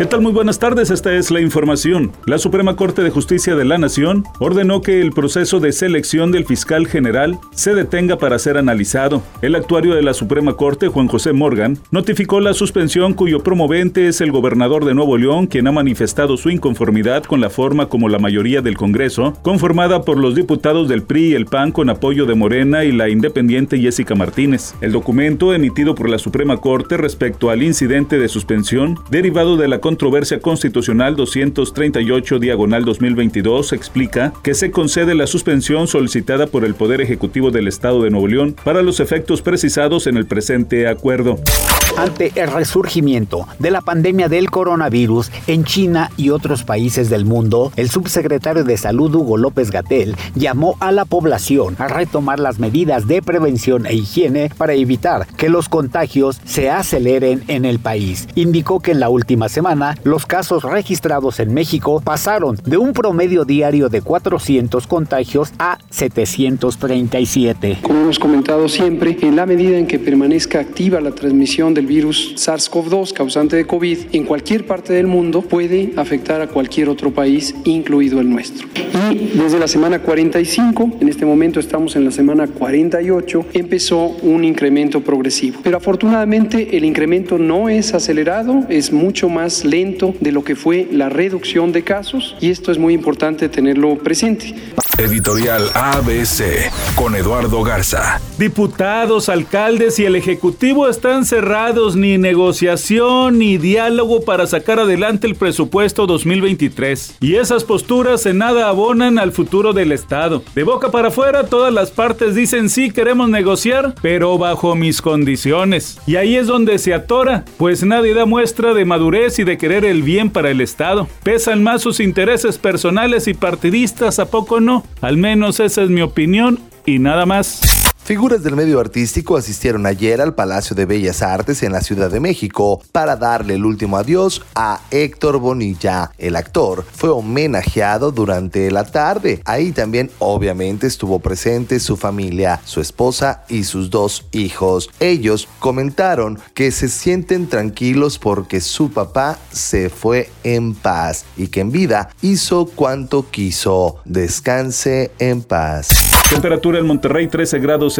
¿Qué tal? Muy buenas tardes, esta es la información. La Suprema Corte de Justicia de la Nación ordenó que el proceso de selección del fiscal general se detenga para ser analizado. El actuario de la Suprema Corte, Juan José Morgan, notificó la suspensión cuyo promovente es el gobernador de Nuevo León, quien ha manifestado su inconformidad con la forma como la mayoría del Congreso, conformada por los diputados del PRI y el PAN con apoyo de Morena y la independiente Jessica Martínez. El documento emitido por la Suprema Corte respecto al incidente de suspensión derivado de la controversia constitucional 238 diagonal 2022 explica que se concede la suspensión solicitada por el Poder Ejecutivo del Estado de Nuevo León para los efectos precisados en el presente acuerdo. Ante el resurgimiento de la pandemia del coronavirus en China y otros países del mundo, el subsecretario de Salud Hugo López Gatel llamó a la población a retomar las medidas de prevención e higiene para evitar que los contagios se aceleren en el país. Indicó que en la última semana los casos registrados en México pasaron de un promedio diario de 400 contagios a 737. Como hemos comentado siempre, en la medida en que permanezca activa la transmisión del virus SARS-CoV-2 causante de COVID en cualquier parte del mundo, puede afectar a cualquier otro país, incluido el nuestro. Y desde la semana 45, en este momento estamos en la semana 48, empezó un incremento progresivo. Pero afortunadamente el incremento no es acelerado, es mucho más lento de lo que fue la reducción de casos y esto es muy importante tenerlo presente. Editorial ABC con Eduardo Garza. Diputados, alcaldes y el Ejecutivo están cerrados ni negociación ni diálogo para sacar adelante el presupuesto 2023. Y esas posturas en nada abonan al futuro del Estado. De boca para afuera todas las partes dicen sí queremos negociar, pero bajo mis condiciones. Y ahí es donde se atora, pues nadie da muestra de madurez y de querer el bien para el Estado. Pesan más sus intereses personales y partidistas, ¿a poco no? Al menos esa es mi opinión y nada más. Figuras del medio artístico asistieron ayer al Palacio de Bellas Artes en la Ciudad de México para darle el último adiós a Héctor Bonilla. El actor fue homenajeado durante la tarde. Ahí también obviamente estuvo presente su familia, su esposa y sus dos hijos. Ellos comentaron que se sienten tranquilos porque su papá se fue en paz y que en vida hizo cuanto quiso. Descanse en paz. Temperatura en Monterrey 13 grados